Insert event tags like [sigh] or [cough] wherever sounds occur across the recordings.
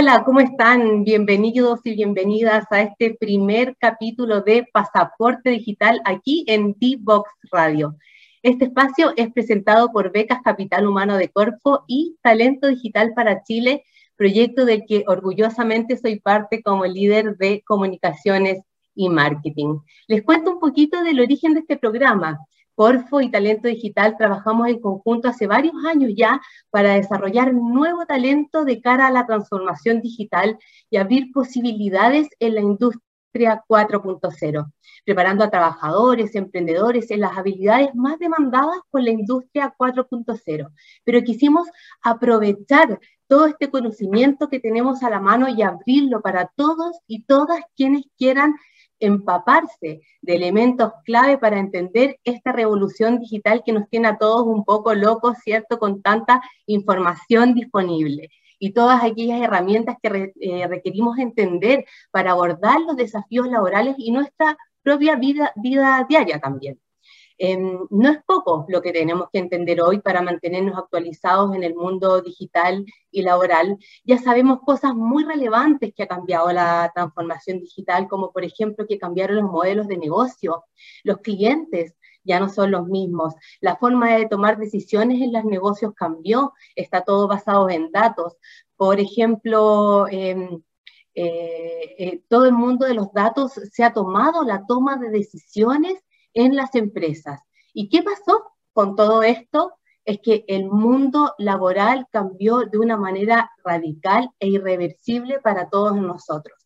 Hola, ¿cómo están? Bienvenidos y bienvenidas a este primer capítulo de Pasaporte Digital aquí en D-Box Radio. Este espacio es presentado por Becas Capital Humano de Corfo y Talento Digital para Chile, proyecto del que orgullosamente soy parte como líder de comunicaciones y marketing. Les cuento un poquito del origen de este programa. Corfo y Talento Digital trabajamos en conjunto hace varios años ya para desarrollar nuevo talento de cara a la transformación digital y abrir posibilidades en la industria 4.0, preparando a trabajadores, emprendedores en las habilidades más demandadas por la industria 4.0. Pero quisimos aprovechar todo este conocimiento que tenemos a la mano y abrirlo para todos y todas quienes quieran empaparse de elementos clave para entender esta revolución digital que nos tiene a todos un poco locos, ¿cierto? Con tanta información disponible y todas aquellas herramientas que eh, requerimos entender para abordar los desafíos laborales y nuestra propia vida diaria también. Em, no es poco lo que tenemos que entender hoy para mantenernos actualizados en el mundo digital y laboral. Ya sabemos cosas muy relevantes que ha cambiado la transformación digital, como por ejemplo que cambiaron los modelos de negocio, los clientes ya no son los mismos, la forma de tomar decisiones en los negocios cambió, está todo basado en datos. Por ejemplo, em, eh, eh, todo el mundo de los datos se ha tomado la toma de decisiones en las empresas. ¿Y qué pasó con todo esto? Es que el mundo laboral cambió de una manera radical e irreversible para todos nosotros.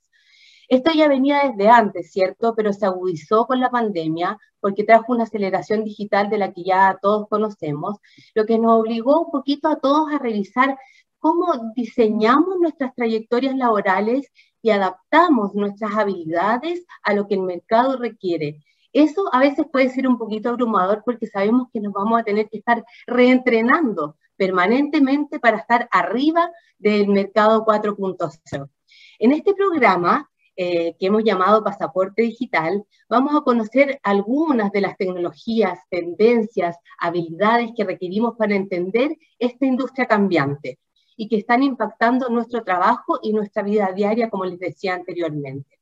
Esto ya venía desde antes, ¿cierto? Pero se agudizó con la pandemia porque trajo una aceleración digital de la que ya todos conocemos, lo que nos obligó un poquito a todos a revisar cómo diseñamos nuestras trayectorias laborales y adaptamos nuestras habilidades a lo que el mercado requiere. Eso a veces puede ser un poquito abrumador porque sabemos que nos vamos a tener que estar reentrenando permanentemente para estar arriba del mercado 4.0. En este programa eh, que hemos llamado Pasaporte Digital, vamos a conocer algunas de las tecnologías, tendencias, habilidades que requerimos para entender esta industria cambiante y que están impactando nuestro trabajo y nuestra vida diaria, como les decía anteriormente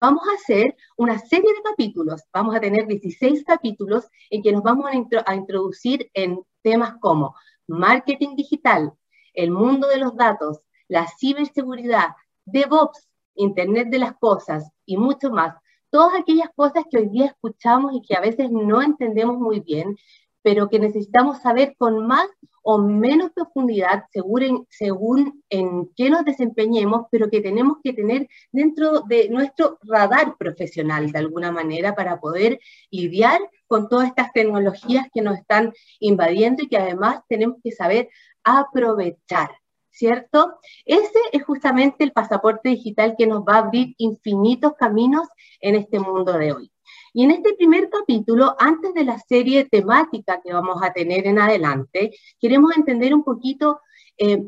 vamos a hacer una serie de capítulos, vamos a tener 16 capítulos en que nos vamos a, introducir en temas como marketing digital, el mundo de los datos, la ciberseguridad, DevOps, Internet de las Cosas y mucho más. Todas aquellas cosas que hoy día escuchamos y que a veces no entendemos muy bien, pero que necesitamos saber con más o menos profundidad según según en qué nos desempeñemos, pero que tenemos que tener dentro de nuestro radar profesional de alguna manera para poder lidiar con todas estas tecnologías que nos están invadiendo y que además tenemos que saber aprovechar. ¿Cierto? Ese es justamente el pasaporte digital que nos va a abrir infinitos caminos en este mundo de hoy. Y en este primer capítulo, antes de la serie temática que vamos a tener en adelante, queremos entender un poquito eh,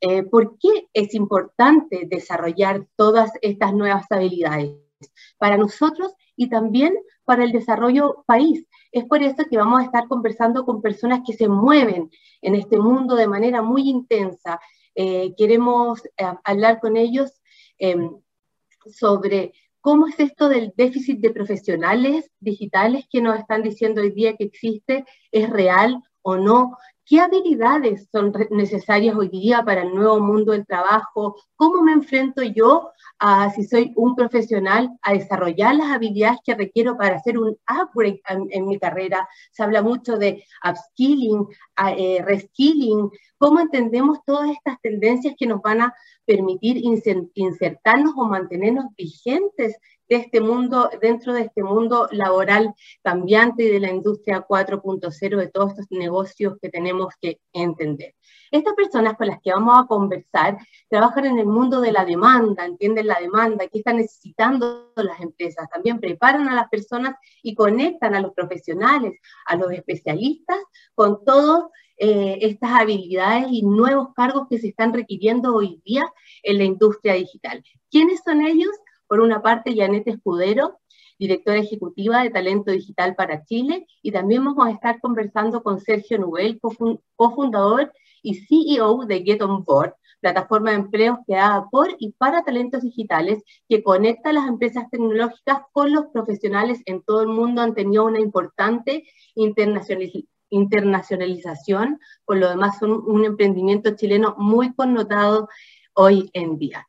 eh, por, qué es importante desarrollar todas estas nuevas habilidades para nosotros y también para el desarrollo país. Es por eso que vamos a estar conversando con personas que se mueven en este mundo de manera muy intensa. Eh, queremos hablar con ellos em, sobre ¿Cómo es esto del déficit de profesionales digitales que nos están diciendo hoy día que existe? ¿Es real o no? ¿Qué habilidades son necesarias hoy día para el nuevo mundo del trabajo? ¿Cómo me enfrento yo, a, si soy un profesional, a desarrollar las habilidades que requiero para hacer un upgrade en, mi carrera? Se habla mucho de upskilling, eh, reskilling. ¿Cómo entendemos todas estas tendencias que nos van a permitir insertarnos o mantenernos vigentes de este mundo, dentro de este mundo laboral cambiante y de la industria 4.0, de todos estos negocios que tenemos que entender. Estas personas con las que vamos a conversar trabajan en el mundo de la demanda, entienden la demanda, qué están necesitando las empresas, también preparan a las personas y conectan a los profesionales, a los especialistas con todas eh, estas habilidades y nuevos cargos que se están requiriendo hoy día en la industria digital. ¿Quiénes son ellos? Por una parte, Janet Escudero, directora ejecutiva de Talento Digital para Chile, y también vamos a estar conversando con Sergio Nubel, cofundador y CEO de Get On Board, plataforma de empleos creada por y para talentos digitales que conecta a las empresas tecnológicas con los profesionales en todo el mundo. Han tenido una importante internacionalización, por lo demás son un emprendimiento chileno muy connotado hoy en día.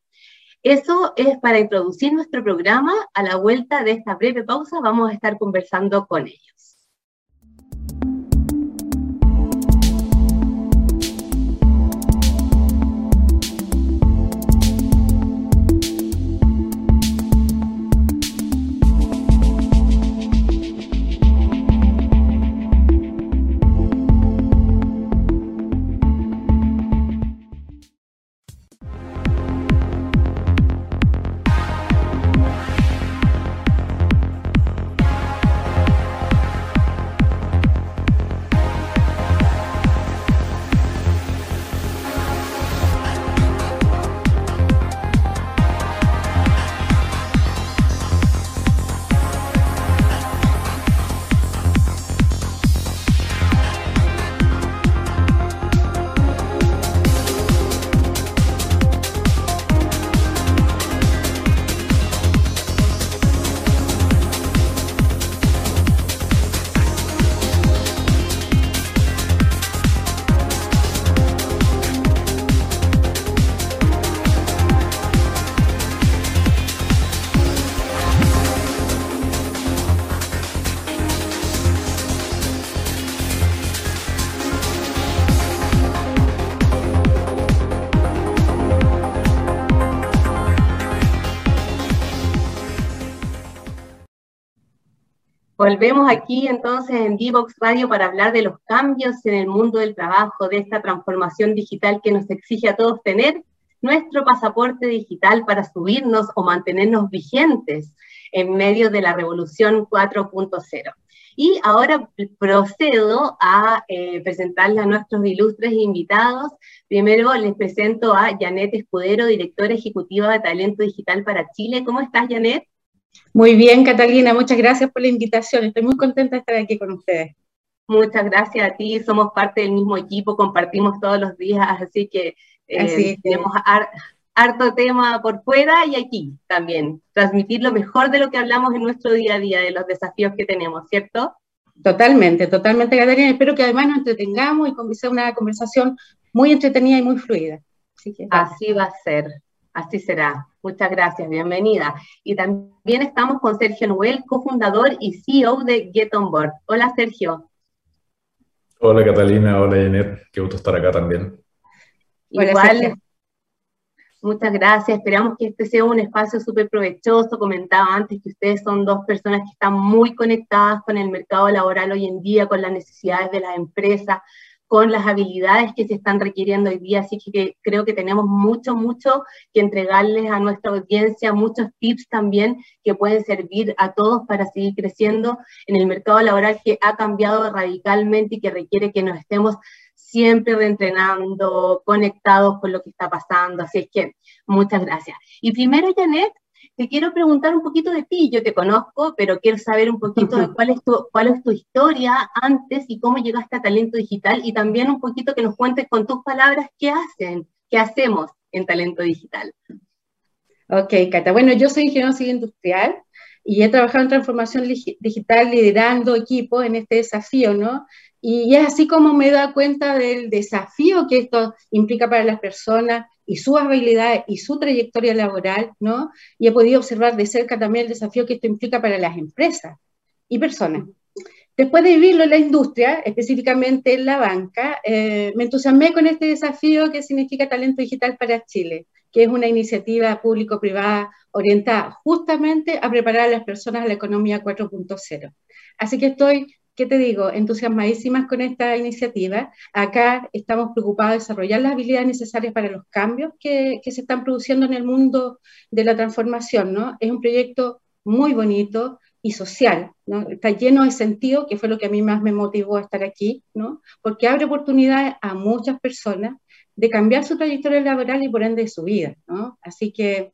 Eso es para introducir nuestro programa. A la vuelta de esta breve pausa vamos a estar conversando con ellos. Volvemos aquí entonces en Divox Radio para hablar de los cambios en el mundo del trabajo, de esta transformación digital que nos exige a todos tener nuestro pasaporte digital para subirnos o mantenernos vigentes en medio de la revolución 4.0. Y ahora procedo a eh, presentarle a nuestros ilustres invitados. Primero les presento a Janet Escudero, directora ejecutiva de Talento Digital para Chile. ¿Cómo estás, Janet? Muy bien, Catalina, muchas gracias por la invitación. Estoy muy contenta de estar aquí con ustedes. Muchas gracias a ti, somos parte del mismo equipo, compartimos todos los días, así que eh, tenemos harto tema por fuera y aquí también, transmitir lo mejor de lo que hablamos en nuestro día a día, de los desafíos que tenemos, ¿cierto? Totalmente, totalmente, Catalina. Espero que además nos entretengamos y sea una conversación muy entretenida y muy fluida. Así va a ser. Así será. Muchas gracias, bienvenida. Y también estamos con Sergio Noel, cofundador y CEO de Get On Board. Hola, Sergio. Hola, Catalina. Hola, Janet. Qué gusto estar acá también. Igual, muchas gracias. Esperamos que este sea un espacio súper provechoso. Comentaba antes que ustedes son dos personas que están muy conectadas con el mercado laboral hoy en día, con las necesidades de las empresas, con las habilidades que se están requiriendo hoy día, así que creo que tenemos mucho, mucho que entregarles a nuestra audiencia, muchos tips también que pueden servir a todos para seguir creciendo en el mercado laboral que ha cambiado radicalmente y que requiere que nos estemos siempre reentrenando, conectados con lo que está pasando. Así es que muchas gracias. Y primero, Janet, te quiero preguntar un poquito de ti. Yo te conozco, pero quiero saber un poquito de cuál es tu, cuál es tu historia antes y cómo llegaste a Talento Digital y también un poquito que nos cuentes con tus palabras qué hacen, qué hacemos en Talento Digital. Ok, Cata. Bueno, yo soy ingeniero civil industrial y he trabajado en transformación digital liderando equipos en este desafío, ¿no? Y es así como me he dado cuenta del desafío que esto implica para las personas y sus habilidades y su trayectoria laboral, ¿no? Y he podido observar de cerca también el desafío que esto implica para las empresas y personas. Después de vivirlo en la industria, específicamente en la banca, eh, me entusiasmé con este desafío que significa Talento Digital para Chile, que es una iniciativa público-privada orientada justamente a preparar a las personas a la economía 4.0. Así que estoy ¿qué te digo? Entusiasmadísimas con esta iniciativa. Acá estamos preocupados de desarrollar las habilidades necesarias para los cambios que, se están produciendo en el mundo de la transformación, ¿no? Es un proyecto muy bonito y social, ¿no? Está lleno de sentido, que fue lo que a mí más me motivó a estar aquí, ¿no? Porque abre oportunidades a muchas personas de cambiar su trayectoria laboral y por ende su vida, ¿no? Así que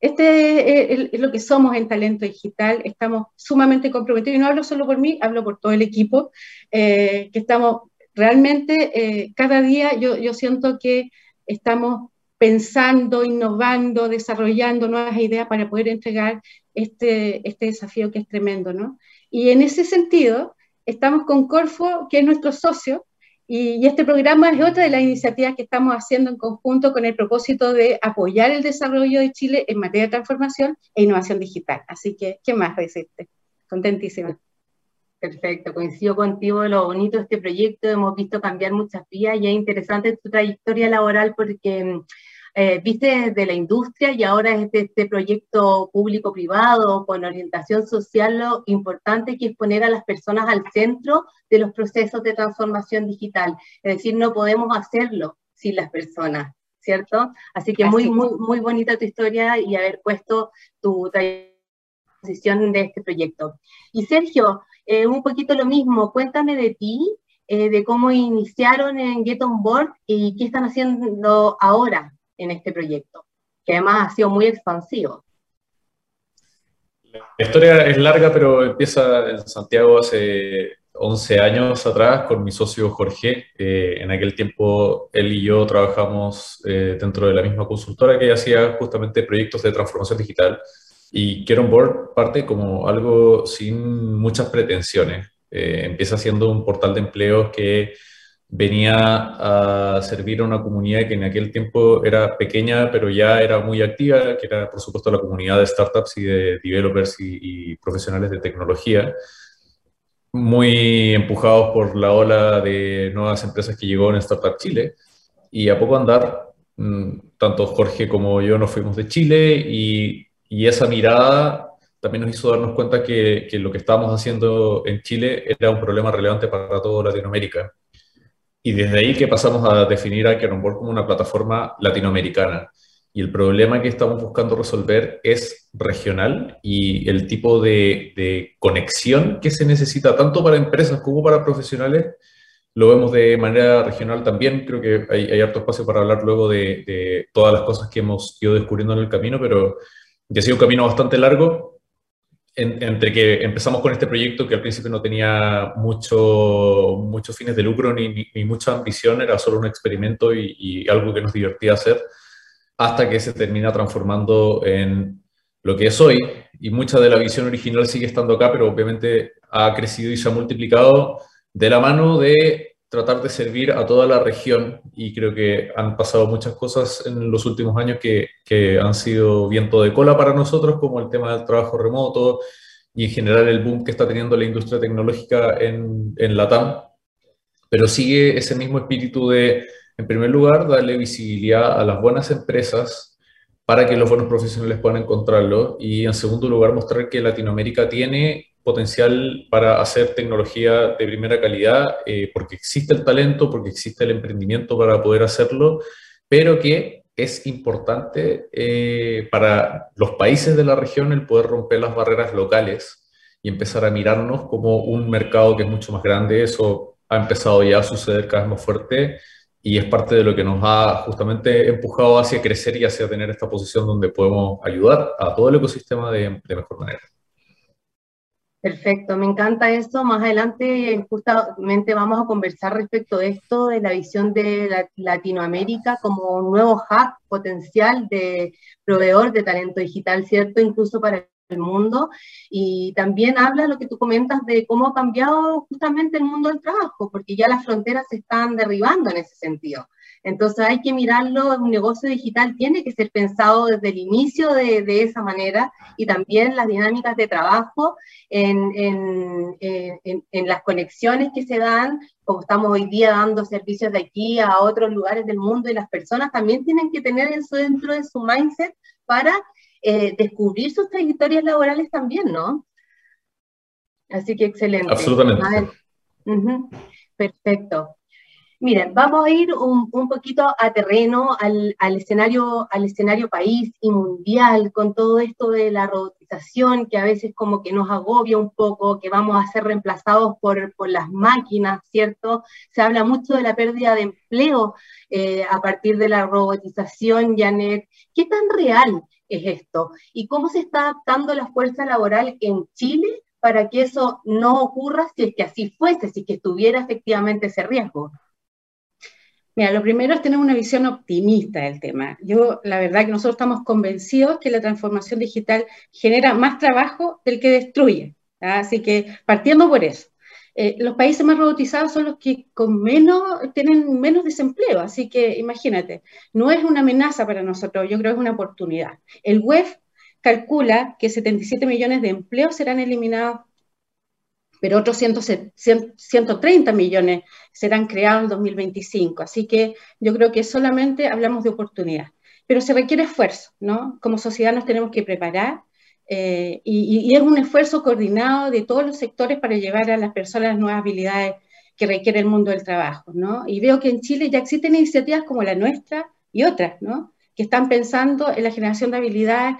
este es, lo que somos en Talento Digital, estamos sumamente comprometidos, y no hablo solo por mí, hablo por todo el equipo, eh, que estamos realmente, eh, cada día yo, yo siento que estamos pensando, innovando, desarrollando nuevas ideas para poder entregar este, este desafío que es tremendo, ¿no? Y en ese sentido, estamos con Corfo, que es nuestro socio, y, este programa es otra de las iniciativas que estamos haciendo en conjunto con el propósito de apoyar el desarrollo de Chile en materia de transformación e innovación digital. Así que, ¿qué más decirte? Contentísima. Perfecto, coincido contigo de lo bonito de este proyecto, hemos visto cambiar muchas vías y es interesante tu trayectoria laboral porque eh, viste desde la industria y ahora es de este proyecto público-privado con orientación social, lo importante que es poner a las personas al centro de los procesos de transformación digital, es decir, no podemos hacerlo sin las personas, ¿cierto? Así que muy, muy, muy bonita tu historia y haber puesto tu posición de este proyecto. Y Sergio, eh, un poquito lo mismo, cuéntame de ti, eh, de cómo iniciaron en Get On Board y qué están haciendo ahora en este proyecto, que además ha sido muy expansivo. La historia es larga, pero empieza en Santiago hace 11 años atrás con mi socio Jorge. Eh, en aquel tiempo él y yo trabajamos dentro de la misma consultora que hacía justamente proyectos de transformación digital y Get On Board parte como algo sin muchas pretensiones. Eh, empieza siendo un portal de empleos que venía a servir a una comunidad que en aquel tiempo era pequeña, pero ya era muy activa, que era por supuesto la comunidad de startups y de developers y, profesionales de tecnología, muy empujados por la ola de nuevas empresas que llegó en Startup Chile. Y a poco andar, mm, tanto Jorge como yo nos fuimos de Chile y esa mirada también nos hizo darnos cuenta que, que, lo que estábamos haciendo en Chile era un problema relevante para toda Latinoamérica. Y desde ahí que pasamos a definir a Board como una plataforma latinoamericana. Y el problema que estamos buscando resolver es regional y el tipo de, de conexión que se necesita tanto para empresas como para profesionales lo vemos de manera regional también. Creo que hay, hay harto espacio para hablar luego de, de todas las cosas que hemos ido descubriendo en el camino, pero y ha sido un camino bastante largo entre que empezamos con este proyecto que al principio no tenía mucho, muchos fines de lucro ni, ni, mucha ambición, era solo un experimento y, y, algo que nos divertía hacer, hasta que se termina transformando en lo que es hoy. Y mucha de la visión original sigue estando acá, pero obviamente ha crecido y se ha multiplicado de la mano de tratar de servir a toda la región y creo que han pasado muchas cosas en los últimos años que, que, han sido viento de cola para nosotros, como el tema del trabajo remoto y en general el boom que está teniendo la industria tecnológica en, en Latam, pero sigue ese mismo espíritu de, en primer lugar, darle visibilidad a las buenas empresas para que los buenos profesionales puedan encontrarlo y en segundo lugar mostrar que Latinoamérica tiene potencial para hacer tecnología de primera calidad, eh, porque existe el talento, porque existe el emprendimiento para poder hacerlo, pero que es importante eh, para los países de la región el poder romper las barreras locales y empezar a mirarnos como un mercado que es mucho más grande. Eso ha empezado ya a suceder cada vez más fuerte y es parte de lo que nos ha justamente empujado hacia crecer y hacia tener esta posición donde podemos ayudar a todo el ecosistema de, de mejor manera. Perfecto, me encanta esto. Más adelante justamente vamos a conversar respecto de esto, de la visión de Latinoamérica como un nuevo hub potencial de proveedor de talento digital, ¿cierto? Incluso para el mundo. Y también habla lo que tú comentas de cómo ha cambiado justamente el mundo del trabajo, porque ya las fronteras se están derribando en ese sentido. Entonces hay que mirarlo, un negocio digital tiene que ser pensado desde el inicio de, de esa manera y también las dinámicas de trabajo en, en, en, en, las conexiones que se dan, como estamos hoy día dando servicios de aquí a otros lugares del mundo y las personas también tienen que tener eso dentro de su mindset para eh, descubrir sus trayectorias laborales también, ¿no? Así que excelente. Absolutamente. Uh -huh. Perfecto. Miren, vamos a ir un, poquito a terreno, al, al, escenario, al escenario país y mundial, con todo esto de la robotización, que a veces como que nos agobia un poco, que vamos a ser reemplazados por, por las máquinas, ¿cierto? Se habla mucho de la pérdida de empleo eh, a partir de la robotización, Janet. ¿Qué tan real es esto? ¿Y cómo se está adaptando la fuerza laboral en Chile para que eso no ocurra si es que así fuese, si es que estuviera efectivamente ese riesgo? Mira, lo primero es tener una visión optimista del tema. Yo, la verdad que nosotros estamos convencidos que la transformación digital genera más trabajo del que destruye. Así que partiendo por eso. Eh, los países más robotizados son los que con menos, tienen menos desempleo, así que imagínate, no es una amenaza para nosotros, yo creo que es una oportunidad. El web calcula que 77 millones de empleos serán eliminados pero otros 130 millones serán creados en 2025. Así que yo creo que solamente hablamos de oportunidad. Pero se requiere esfuerzo, ¿no? Como sociedad nos tenemos que preparar eh, y, es un esfuerzo coordinado de todos los sectores para llevar a las personas nuevas habilidades que requiere el mundo del trabajo, ¿no? Y veo que en Chile ya existen iniciativas como la nuestra y otras, ¿no? Que están pensando en la generación de habilidades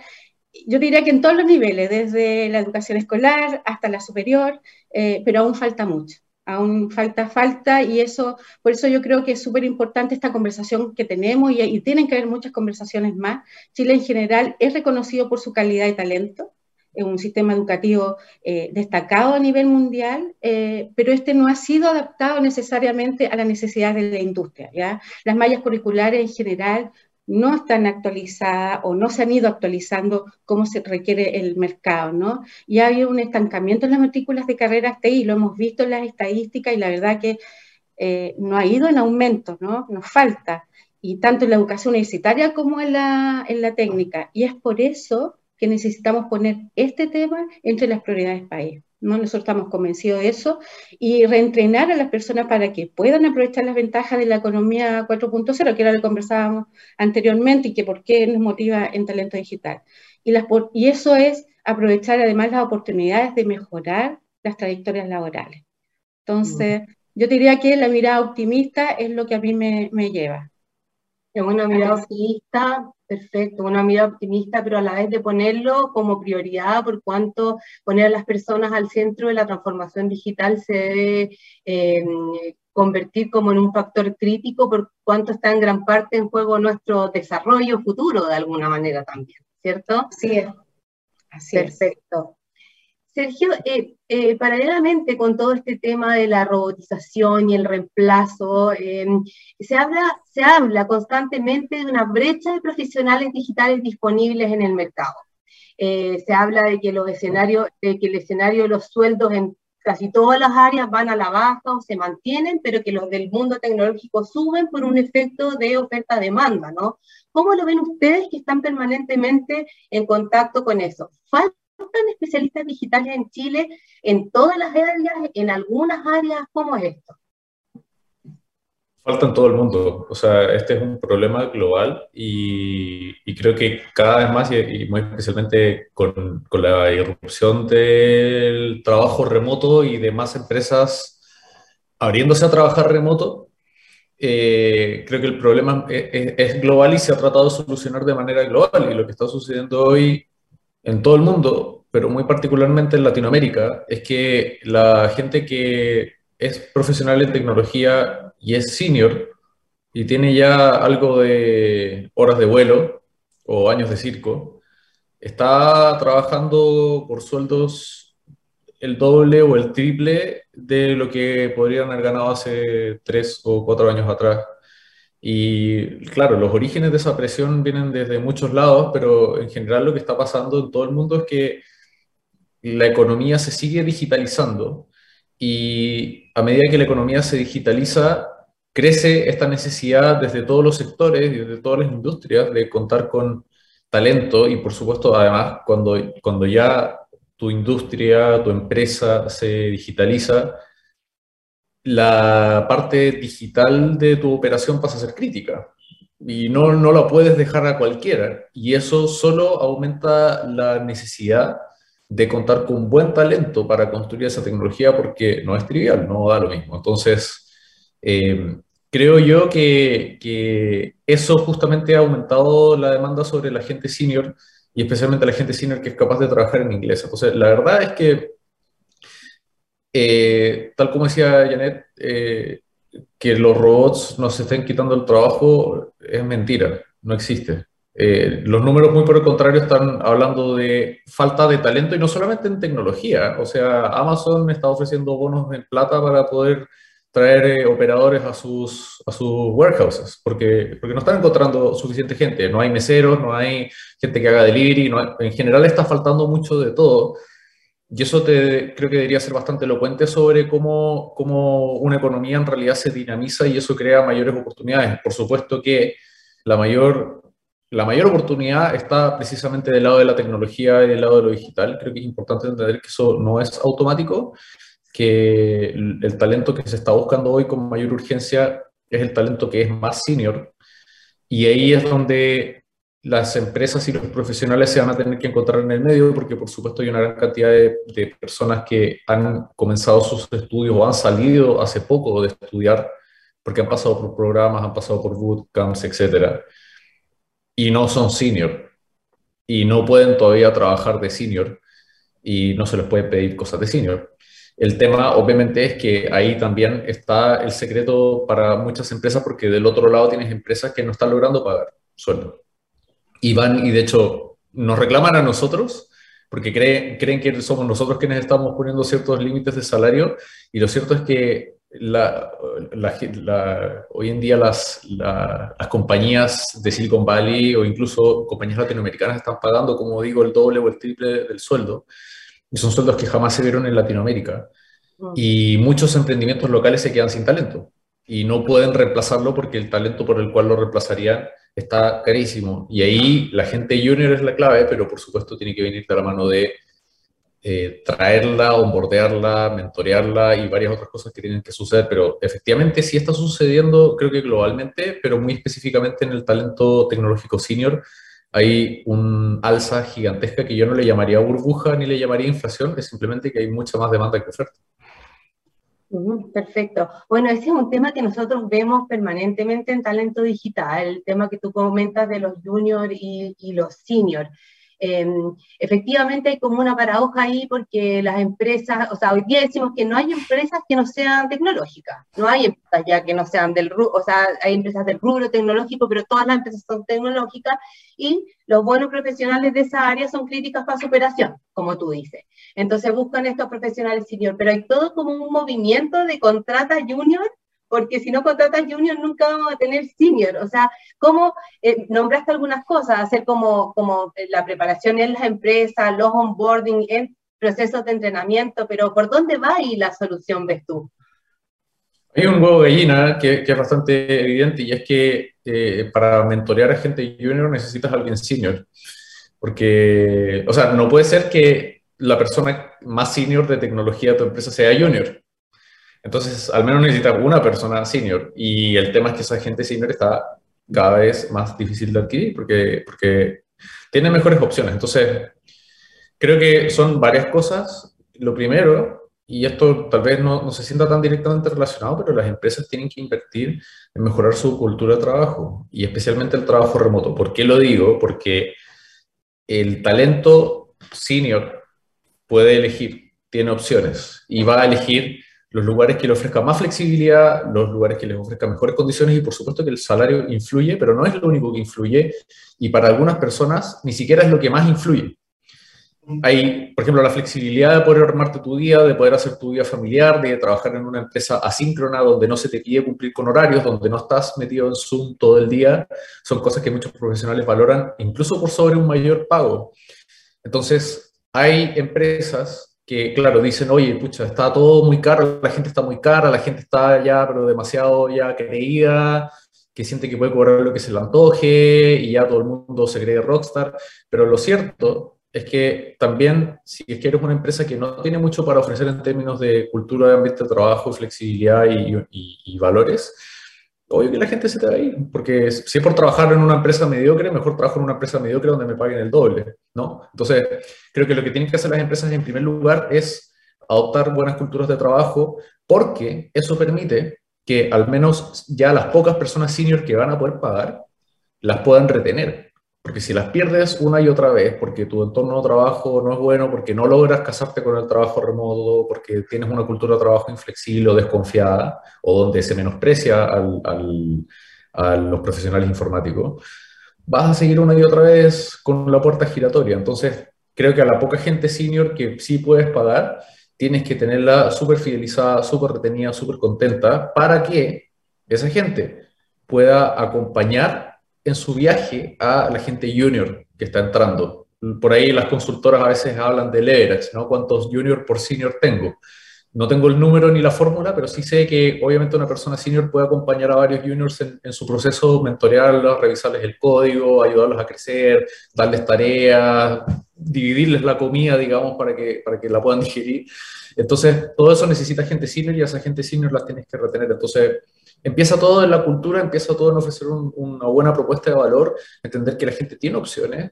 yo diría que en todos los niveles, desde la educación escolar hasta la superior, eh, pero aún falta mucho, aún falta, falta, y eso, por eso yo creo que es súper importante esta conversación que tenemos, y, tienen que haber muchas conversaciones más. Chile en general es reconocido por su calidad de talento, es un sistema educativo eh, destacado a nivel mundial, eh, pero este no ha sido adaptado necesariamente a las necesidades de la industria. ¿ya? Las mallas curriculares en general no están actualizadas o no se han ido actualizando como se requiere el mercado, ¿no? Y ha habido un estancamiento en las matrículas de carreras TI, lo hemos visto en las estadísticas y la verdad que eh, no ha ido en aumento, ¿no? Nos falta, y tanto en la educación universitaria como en la, en la técnica. Y es por eso que necesitamos poner este tema entre las prioridades país. ¿No? Nosotros estamos convencidos de eso y reentrenar a las personas para que puedan aprovechar las ventajas de la economía 4.0, que era lo que conversábamos anteriormente y que por qué nos motiva en talento digital. Y, las, y eso es aprovechar además las oportunidades de mejorar las trayectorias laborales. Entonces, yo diría que la mirada optimista es lo que a mí me, me lleva. Es una mirada optimista, perfecto, una mirada optimista, pero a la vez de ponerlo como prioridad por cuanto poner a las personas al centro de la transformación digital se debe eh, convertir como en un factor crítico por cuanto está en gran parte en juego nuestro desarrollo futuro de alguna manera también, ¿cierto? Sí, Así Perfecto. Sergio, eh, eh, paralelamente con todo este tema de la robotización y el reemplazo, em, se, habla, constantemente de una brecha de profesionales digitales disponibles en el mercado. Eh, se habla de que, los escenarios, que el escenario de los sueldos en casi todas las áreas van a la baja o se mantienen, pero que los del mundo tecnológico suben por un efecto de oferta-demanda, ¿no? ¿Cómo lo ven ustedes que están permanentemente en contacto con eso? ¿Falta especialistas digitales en Chile en todas las áreas, en algunas áreas? ¿Cómo es esto? Falta en todo el mundo. O sea, este es un problema global y, creo que cada vez más, y, muy especialmente con, con, la irrupción del trabajo remoto y de más empresas abriéndose a trabajar remoto, eh, creo que el problema es, es, global y se ha tratado de solucionar de manera global. Y lo que está sucediendo hoy en todo el mundo, pero muy particularmente en Latinoamérica, es que la gente que es profesional en tecnología y es senior y tiene ya algo de horas de vuelo o años de circo, está trabajando por sueldos el doble o el triple de lo que podrían haber ganado hace tres o cuatro años atrás. Y claro, los orígenes de esa presión vienen desde muchos lados, pero en general lo que está pasando en todo el mundo es que la economía se sigue digitalizando y a medida que la economía se digitaliza, crece esta necesidad desde todos los sectores y desde todas las industrias de contar con talento y por supuesto además cuando, cuando ya tu industria, tu empresa se digitaliza, la parte digital de tu operación pasa a ser crítica y no, no la puedes dejar a cualquiera. Y eso solo aumenta la necesidad de contar con buen talento para construir esa tecnología porque no es trivial, no da lo mismo. Entonces, eh, creo yo que, que, eso justamente ha aumentado la demanda sobre la gente senior y especialmente la gente senior que es capaz de trabajar en inglés. Entonces, la verdad es que eh, tal como decía Janet, eh, que los robots nos estén quitando el trabajo es mentira, no existe. Eh, los números, muy por el contrario, están hablando de falta de talento y no solamente en tecnología. O sea, Amazon está ofreciendo bonos en plata para poder traer eh, operadores a sus, a sus warehouses, porque, porque no están encontrando suficiente gente, no hay meseros, no hay gente que haga delivery, no en general está faltando mucho de todo. Y eso te, creo que debería ser bastante elocuente sobre cómo, cómo una economía en realidad se dinamiza y eso crea mayores oportunidades. Por supuesto que la mayor, la mayor oportunidad está precisamente del lado de la tecnología y del lado de lo digital. Creo que es importante entender que eso no es automático, que el, talento que se está buscando hoy con mayor urgencia es el talento que es más senior. Y ahí es donde las empresas y los profesionales se van a tener que encontrar en el medio, porque por supuesto hay una gran cantidad de, personas que han comenzado sus estudios o han salido hace poco de estudiar, porque han pasado por programas, han pasado por bootcamps, etc. Y no son senior. Y no pueden todavía trabajar de senior. Y no se les puede pedir cosas de senior. El tema, obviamente, es que ahí también está el secreto para muchas empresas, porque del otro lado tienes empresas que no están logrando pagar sueldo. Y van, y de hecho, nos reclaman a nosotros, porque creen, creen que somos nosotros quienes estamos poniendo ciertos límites de salario, y lo cierto es que la, la, hoy en día las, las compañías de Silicon Valley o incluso compañías latinoamericanas están pagando, como digo, el doble o el triple del sueldo y son sueldos que jamás se vieron en Latinoamérica. Mm. Y muchos emprendimientos locales se quedan sin talento y no pueden reemplazarlo porque el talento por el cual lo reemplazarían está carísimo. Y ahí la gente junior es la clave, pero por supuesto tiene que venir de la mano de eh, traerla, onboardearla, mentorearla y varias otras cosas que tienen que suceder. Pero efectivamente sí está sucediendo, creo que globalmente, pero muy específicamente en el talento tecnológico senior, hay un alza gigantesca que yo no le llamaría burbuja ni le llamaría inflación, es simplemente que hay mucha más demanda que oferta. Perfecto. Bueno, ese es un tema que nosotros vemos permanentemente en talento digital, el tema que tú comentas de los juniors y, los seniors. Em, efectivamente hay como una paradoja ahí porque las empresas, o sea, hoy día decimos que no hay empresas que no sean tecnológicas, no hay empresas ya que no sean del rubro, o sea, hay empresas del rubro tecnológico, pero todas las empresas son tecnológicas y los buenos profesionales de esa área son críticas para superación, como tú dices. Entonces buscan estos profesionales senior, pero hay todo como un movimiento de contrata junior porque si no contratas junior nunca vamos a tener senior. O sea, ¿cómo eh, nombraste algunas cosas? Hacer como, como la preparación en las empresas, los onboarding, en procesos de entrenamiento, pero ¿por dónde va ahí la solución, ves tú? Hay un huevo gallina que, que, es bastante evidente y es que eh, para mentorear a gente junior necesitas a alguien senior. Porque, o sea, no puede ser que la persona más senior de tecnología de tu empresa sea junior entonces, al menos necesitas una persona senior y el tema es que esa gente senior está cada vez más difícil de adquirir porque, porque tiene mejores opciones. Entonces, creo que son varias cosas. Lo primero, y esto tal vez no, no, se sienta tan directamente relacionado, pero las empresas tienen que invertir en mejorar su cultura de trabajo y especialmente el trabajo remoto. ¿Por qué lo digo? Porque el talento senior puede elegir, tiene opciones y va a elegir los lugares que le ofrezcan más flexibilidad, los lugares que les ofrezcan mejores condiciones y por supuesto que el salario influye, pero no es lo único que influye y para algunas personas ni siquiera es lo que más influye. Hay, por ejemplo, la flexibilidad de poder armarte tu día, de poder hacer tu día familiar, de trabajar en una empresa asíncrona donde no se te pide cumplir con horarios, donde no estás metido en Zoom todo el día, son cosas que muchos profesionales valoran incluso por sobre un mayor pago. Entonces, hay empresas que, claro, dicen, oye, pucha, está todo muy caro, la gente está muy cara, la gente está ya, pero demasiado ya creída, que siente que puede cobrar lo que se le antoje y ya todo el mundo se cree rockstar. Pero lo cierto es que también, si es que eres una empresa que no tiene mucho para ofrecer en términos de cultura de ambiente de trabajo, flexibilidad y, y valores, obvio que la gente se te va a ir, porque si es por trabajar en una empresa mediocre, mejor trabajo en una empresa mediocre donde me paguen el doble, ¿no? Entonces, creo que lo que tienen que hacer las empresas en primer lugar es adoptar buenas culturas de trabajo, porque eso permite que al menos ya las pocas personas senior que van a poder pagar, las puedan retener. Porque si las pierdes una y otra vez, porque tu entorno de trabajo no es bueno, porque no logras casarte con el trabajo remoto, porque tienes una cultura de trabajo inflexible o desconfiada, o donde se menosprecia a los profesionales informáticos, vas a seguir una y otra vez con la puerta giratoria. Entonces, creo que a la poca gente senior que sí puedes pagar, tienes que tenerla súper fidelizada, súper retenida, súper contenta, para que esa gente pueda acompañar en su viaje a la gente junior que está entrando. Por ahí las consultoras a veces hablan de leverage, ¿no? ¿Cuántos junior por senior tengo? No tengo el número ni la fórmula, pero sí sé que obviamente una persona senior puede acompañar a varios juniors en, su proceso, mentorearlos, revisarles el código, ayudarlos a crecer, darles tareas, dividirles la comida, digamos, para que, para que la puedan [laughs] digerir. Entonces, todo eso necesita gente senior y a esa gente senior las tienes que retener. Entonces, empieza todo en la cultura, empieza todo en ofrecer una buena propuesta de valor, entender que la gente tiene opciones.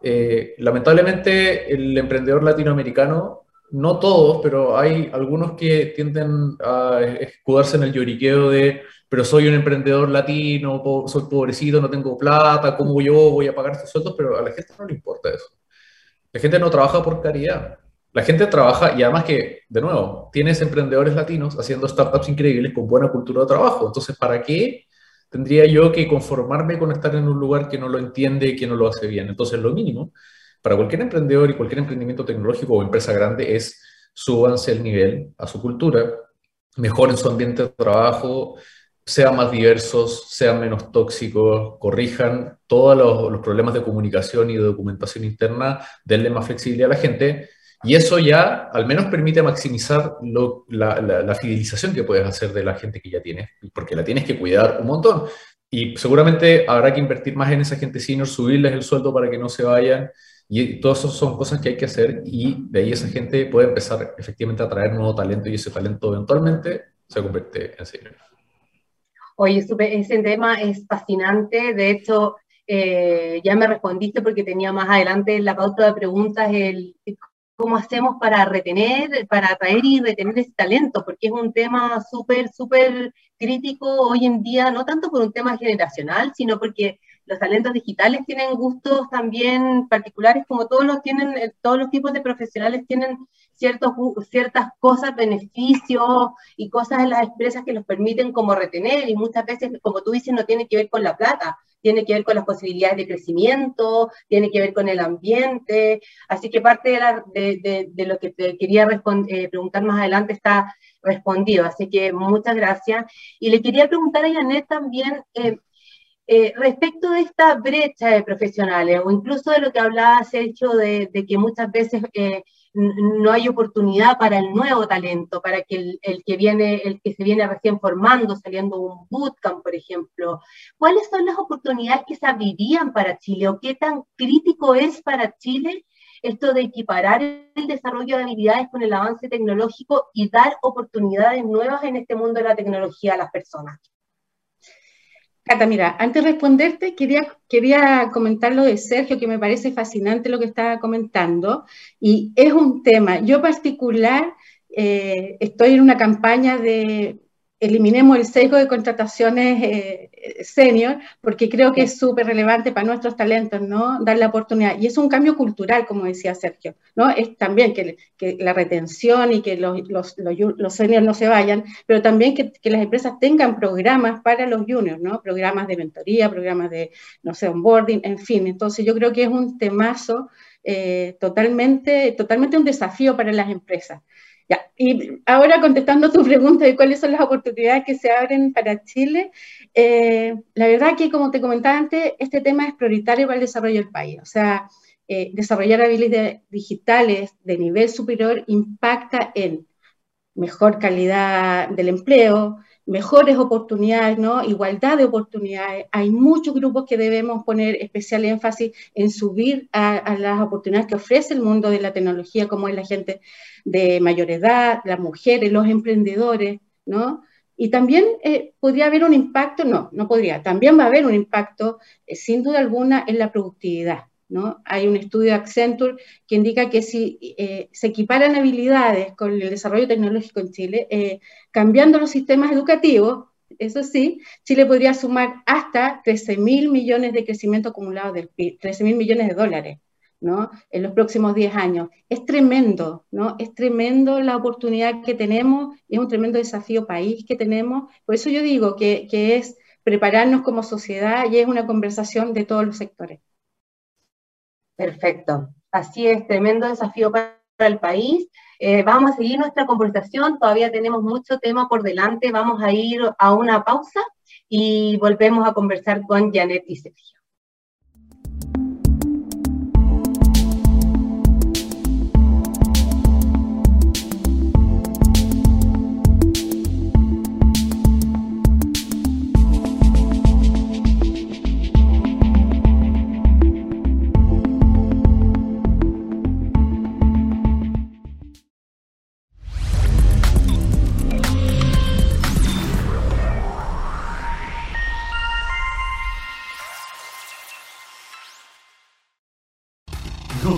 Eh, lamentablemente, el emprendedor latinoamericano, no todos, pero hay algunos que tienden a escudarse en el lloriqueo de, pero soy un emprendedor latino, soy pobrecito, no tengo plata, ¿cómo yo voy a pagar estos sueldos? Pero a la gente no le importa eso. La gente no trabaja por caridad. La gente trabaja y además que, de nuevo, tienes emprendedores latinos haciendo startups increíbles con buena cultura de trabajo. Entonces, ¿para qué tendría yo que conformarme con estar en un lugar que no lo entiende y que no lo hace bien? Entonces, lo mínimo para cualquier emprendedor y cualquier emprendimiento tecnológico o empresa grande es súbanse el nivel a su cultura, mejoren su ambiente de trabajo, sean más diversos, sean menos tóxicos, corrijan todos los, problemas de comunicación y de documentación interna, denle más flexibilidad a la gente y eso ya al menos permite maximizar la, fidelización que puedes hacer de la gente que ya tienes, porque la tienes que cuidar un montón. Y seguramente habrá que invertir más en esa gente senior, subirles el sueldo para que no se vayan. Y todas esas son cosas que hay que hacer y de ahí esa gente puede empezar efectivamente a traer nuevo talento y ese talento eventualmente se convierte en senior. Oye, ese tema es fascinante. De hecho, eh, ya me respondiste porque tenía más adelante la pauta de preguntas el cómo hacemos para retener, para atraer y retener ese talento, porque es un tema súper, súper crítico hoy en día, no tanto por un tema generacional, sino porque los talentos digitales tienen gustos también particulares, como todos los tienen, eh, todos los tipos de profesionales tienen ciertas cosas, beneficios y cosas en las empresas que los permiten como retener, y muchas veces, como tú dices, no tiene que ver con la plata, tiene que ver con las posibilidades de crecimiento, tiene que ver con el ambiente, así que parte de, de, lo que te quería eh, preguntar más adelante está respondido, así que muchas gracias. Y le quería preguntar a Janet también, eh, eh, respecto de esta brecha de profesionales, o incluso de lo que hablaba Sergio, de, de que muchas veces no hay oportunidad para el nuevo talento, para que el, que viene, el que se viene recién formando, saliendo un bootcamp, por ejemplo. ¿Cuáles son las oportunidades que se abrirían para Chile o qué tan crítico es para Chile esto de equiparar el desarrollo de habilidades con el avance tecnológico y dar oportunidades nuevas en este mundo de la tecnología a las personas? Cata, mira, antes de responderte, quería, quería comentar lo de Sergio, que me parece fascinante lo que estaba comentando, y es un tema. Yo particular eh, estoy en una campaña de eliminemos el sesgo de contrataciones eh, senior, porque creo que es súper relevante para nuestros talentos, ¿no? Dar la oportunidad. Y es un cambio cultural, como decía Sergio, ¿no? Es también que, que la retención y que los, los, los, seniors no se vayan, pero también que, que, las empresas tengan programas para los juniors, ¿no? Programas de mentoría, programas de, no sé, onboarding, en fin. Entonces yo creo que es un temazo eh, totalmente, totalmente un desafío para las empresas. Ya, y ahora contestando tu pregunta de cuáles son las oportunidades que se abren para Chile, eh, la verdad que como te comentaba antes, este tema es prioritario para el desarrollo del país. O sea, eh, desarrollar habilidades digitales de nivel superior impacta en mejor calidad del empleo, mejores oportunidades, ¿no? igualdad de oportunidades. Hay muchos grupos que debemos poner especial énfasis en subir a, las oportunidades que ofrece el mundo de la tecnología, como es la gente de mayor edad, las mujeres, los emprendedores, ¿no? Y también eh, podría haber un impacto, no, no podría, también va a haber un impacto, eh, sin duda alguna, en la productividad. ¿No? Hay un estudio de Accenture que indica que si eh, se equiparan habilidades con el desarrollo tecnológico en Chile, cambiando los sistemas educativos, eso sí, Chile podría sumar hasta 13 mil millones de crecimiento acumulado del PIB, 13 mil millones de dólares. en los próximos 10 años. Es tremendo, ¿no? Es tremendo la oportunidad que tenemos, es un tremendo desafío país que tenemos. Por eso yo digo que es prepararnos como sociedad y es una conversación de todos los sectores. Perfecto. Así es, tremendo desafío el país. Eh, vamos a seguir nuestra conversación, todavía tenemos mucho tema por delante, vamos a ir a una pausa y volvemos a conversar con Janet y Sergio.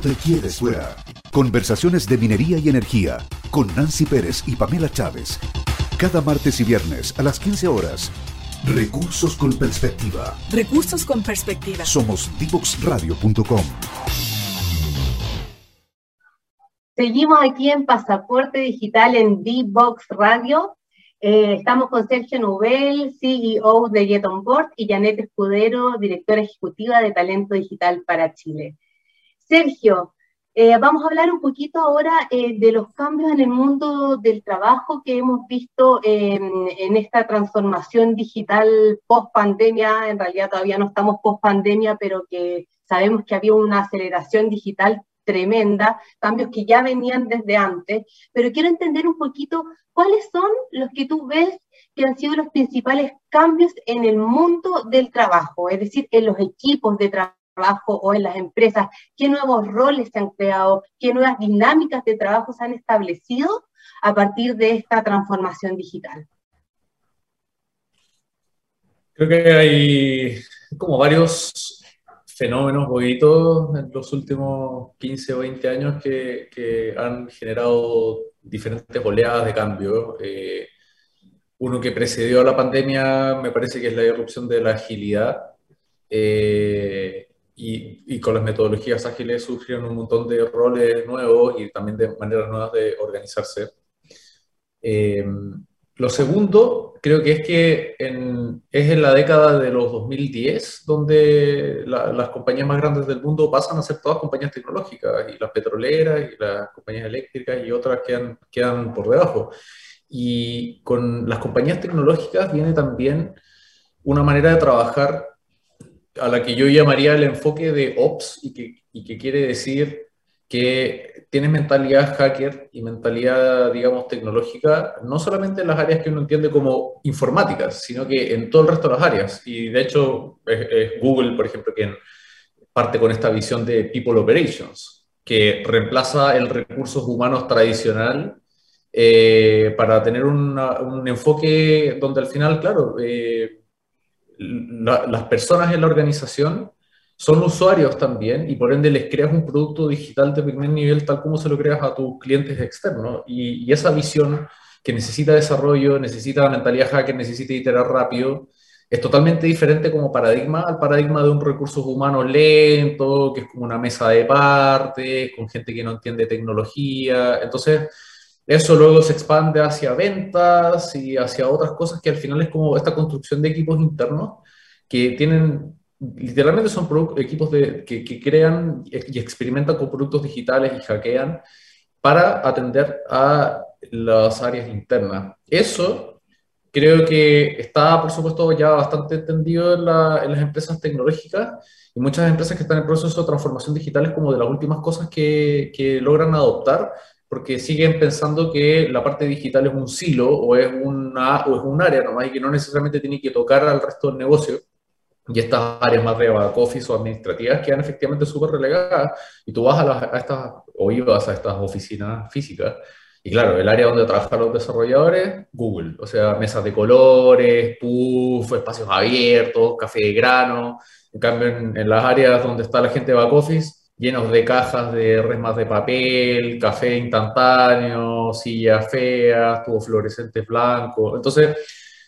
Te quieres fuera. Conversaciones de minería y energía con Nancy Pérez y Pamela Chávez. Cada martes y viernes a las 15 horas. Recursos con perspectiva. Recursos con perspectiva. Somos divoxradio.com. Seguimos aquí en Pasaporte Digital en D-Box Radio. Eh, estamos con Sergio Nubel, CEO de Get On Board, y Janet Escudero, directora ejecutiva de Talento Digital para Chile. Sergio, eh, vamos a hablar un poquito ahora eh, de los cambios en el mundo del trabajo que hemos visto en esta transformación digital post pandemia. En realidad todavía no estamos post pandemia, pero que sabemos que había una aceleración digital tremenda, cambios que ya venían desde antes. Pero quiero entender un poquito cuáles son los que tú ves que han sido los principales cambios en el mundo del trabajo, es decir, en los equipos de trabajo trabajo o en las empresas, qué nuevos roles se han creado, qué nuevas dinámicas de trabajo se han establecido a partir de esta transformación digital. Creo que hay como varios fenómenos o en los últimos 15 o 20 años que, que han generado diferentes oleadas de cambio. Eh, uno que precedió a la pandemia me parece que es la irrupción de la agilidad. Eh, y, con las metodologías ágiles surgieron un montón de roles nuevos y también de maneras nuevas de organizarse. Eh, lo segundo, creo que es que es en la década de los 2010 donde las compañías más grandes del mundo pasan a ser todas compañías tecnológicas y las petroleras y las compañías eléctricas y otras quedan, quedan por debajo. Y con las compañías tecnológicas viene también una manera de trabajar a la que yo llamaría el enfoque de Ops y que, y que quiere decir que tienes mentalidad hacker y mentalidad, digamos, tecnológica, no solamente en las áreas que uno entiende como informáticas, sino que en todo el resto de las áreas. Y de hecho, es, Google, por ejemplo, quien parte con esta visión de People Operations, que reemplaza el recursos humanos tradicional eh, para tener un enfoque donde al final, claro, eh, las personas en la organización son usuarios también y por ende les creas un producto digital de primer nivel tal como se lo creas a tus clientes externos. Y, esa visión que necesita desarrollo, necesita mentalidad hacker, necesita iterar rápido, es totalmente diferente como paradigma al paradigma de un recursos humanos lento, que es como una mesa de partes, con gente que no entiende tecnología. Entonces, eso luego se expande hacia ventas y hacia otras cosas que al final es como esta construcción de equipos internos que tienen, literalmente son equipos de, que, que, crean y experimentan con productos digitales y hackean para atender a las áreas internas. Eso creo que está, por supuesto, ya bastante entendido en, en las empresas tecnológicas y muchas empresas que están en proceso de transformación digital es como de las últimas cosas que, que logran adoptar porque siguen pensando que la parte digital es un silo o es, una, o es un área nomás y que no necesariamente tiene que tocar al resto del negocio. Y estas áreas más de back office o administrativas quedan efectivamente súper relegadas. Y tú vas a, a, estas, o ibas a estas oficinas físicas. Y claro, el área donde trabajan los desarrolladores, Google. O sea, mesas de colores, puff, espacios abiertos, café de grano. En cambio, en, en las áreas donde está la gente de back office, llenos de cajas de resmas de papel, café instantáneo, sillas feas, tubo fluorescentes blancos. Entonces,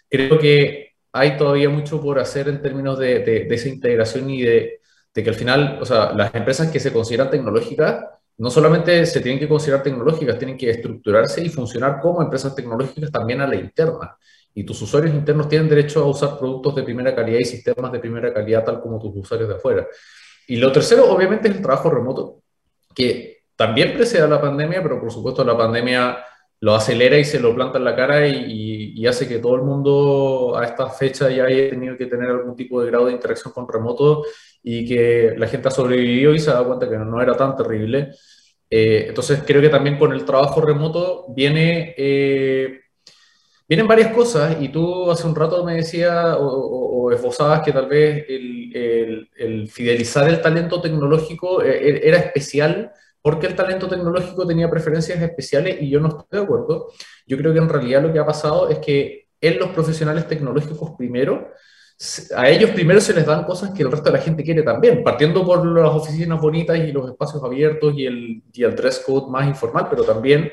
creo que hay todavía mucho por hacer en términos de, de, esa integración y de, de, que al final, o sea, las empresas que se consideran tecnológicas, no solamente se tienen que considerar tecnológicas, tienen que estructurarse y funcionar como empresas tecnológicas también a la interna. Y tus usuarios internos tienen derecho a usar productos de primera calidad y sistemas de primera calidad tal como tus usuarios de afuera. Y lo tercero, obviamente, es el trabajo remoto, que también precede a la pandemia, pero por supuesto la pandemia lo acelera y se lo planta en la cara y, hace que todo el mundo a esta fecha ya haya tenido que tener algún tipo de grado de interacción con remoto y que la gente ha sobrevivido y se ha dado cuenta que no era tan terrible. Eh, entonces creo que también con el trabajo remoto viene, eh, vienen varias cosas y tú hace un rato me decías o, esbozabas que tal vez el, el, fidelizar el talento tecnológico eh, era especial porque el talento tecnológico tenía preferencias especiales y yo no estoy de acuerdo. Yo creo que en realidad lo que ha pasado es que en los profesionales tecnológicos primero, a ellos primero se les dan cosas que el resto de la gente quiere también, partiendo por las oficinas bonitas y los espacios abiertos y el, y el dress code más informal, pero también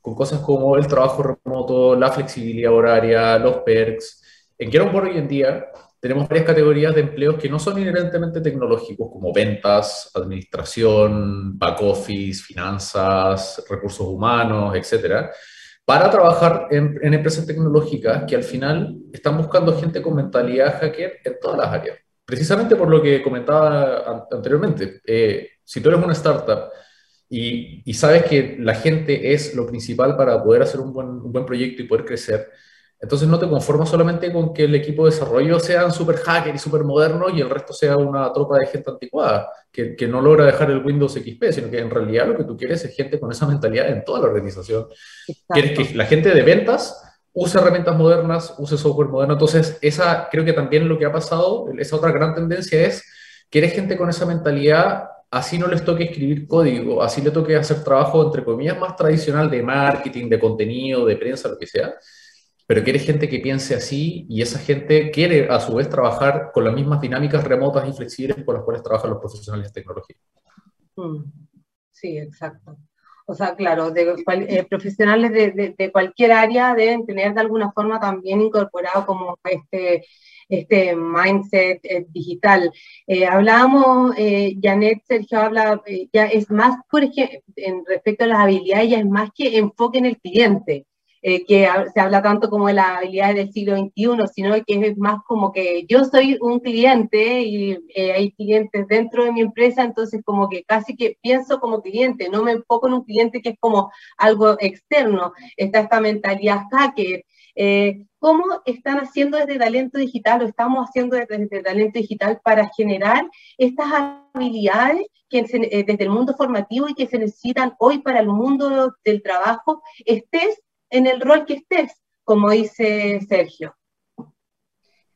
con cosas como el trabajo remoto, la flexibilidad horaria, los perks. En por hoy en día tenemos varias categorías de empleos que no son inherentemente tecnológicos, como ventas, administración, back office, finanzas, recursos humanos, etcétera, para trabajar en, empresas tecnológicas que al final están buscando gente con mentalidad hacker en todas las áreas. Precisamente por lo que comentaba anteriormente, eh, si tú eres una startup y, y, sabes que la gente es lo principal para poder hacer un buen proyecto y poder crecer, entonces no te conformas solamente con que el equipo de desarrollo sean super hacker y super moderno y el resto sea una tropa de gente anticuada que, que, no logra dejar el Windows XP, sino que en realidad lo que tú quieres es gente con esa mentalidad en toda la organización. Quieres que la gente de ventas use herramientas modernas, use software moderno. Entonces, esa creo que también lo que ha pasado, esa otra gran tendencia es, quieres gente con esa mentalidad, así no les toque escribir código, así le toque hacer trabajo, entre comillas, más tradicional de marketing, de contenido, de prensa, lo que sea pero quiere gente que piense así y esa gente quiere a su vez trabajar con las mismas dinámicas remotas y flexibles con las cuales trabajan los profesionales de tecnología. Mm. Sí, exacto. O sea, claro, de, eh, profesionales de, de, cualquier área deben tener de alguna forma también incorporado como este, este mindset eh, digital. Eh, hablábamos, Janet, Sergio habla, ya es más, por ejemplo, en respecto a las habilidades, ya es más que enfoque en el cliente. Eh, que se habla tanto como de las habilidades del siglo XXI, sino que es más como que yo soy un cliente y eh, hay clientes dentro de mi empresa, entonces como que casi que pienso como cliente, no me enfoco en un cliente que es como algo externo, está esta mentalidad hacker. Eh, ¿Cómo están haciendo desde talento digital o estamos haciendo desde, talento digital para generar estas habilidades que desde el mundo formativo y que se necesitan hoy para el mundo del trabajo, estés en el rol que estés, como dice Sergio.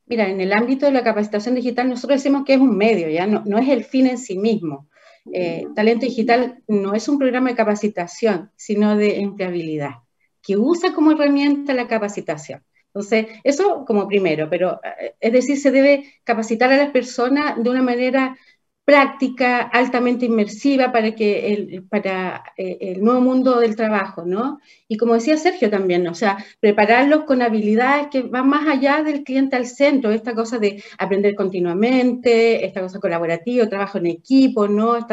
Mira, en el ámbito de la capacitación digital nosotros decimos que es un medio, ya no, no es el fin en sí mismo. Eh, talento digital no es un programa de capacitación, sino de empleabilidad, que usa como herramienta la capacitación. Entonces, eso como primero, pero eh, es decir, se debe capacitar a las personas de una manera práctica, altamente inmersiva para, que el, para eh, el nuevo mundo del trabajo, ¿no? Y como decía Sergio también, o sea, prepararlos con habilidades que van más allá del cliente al centro, esta cosa de aprender continuamente, esta cosa colaborativa, trabajo en equipo, ¿no?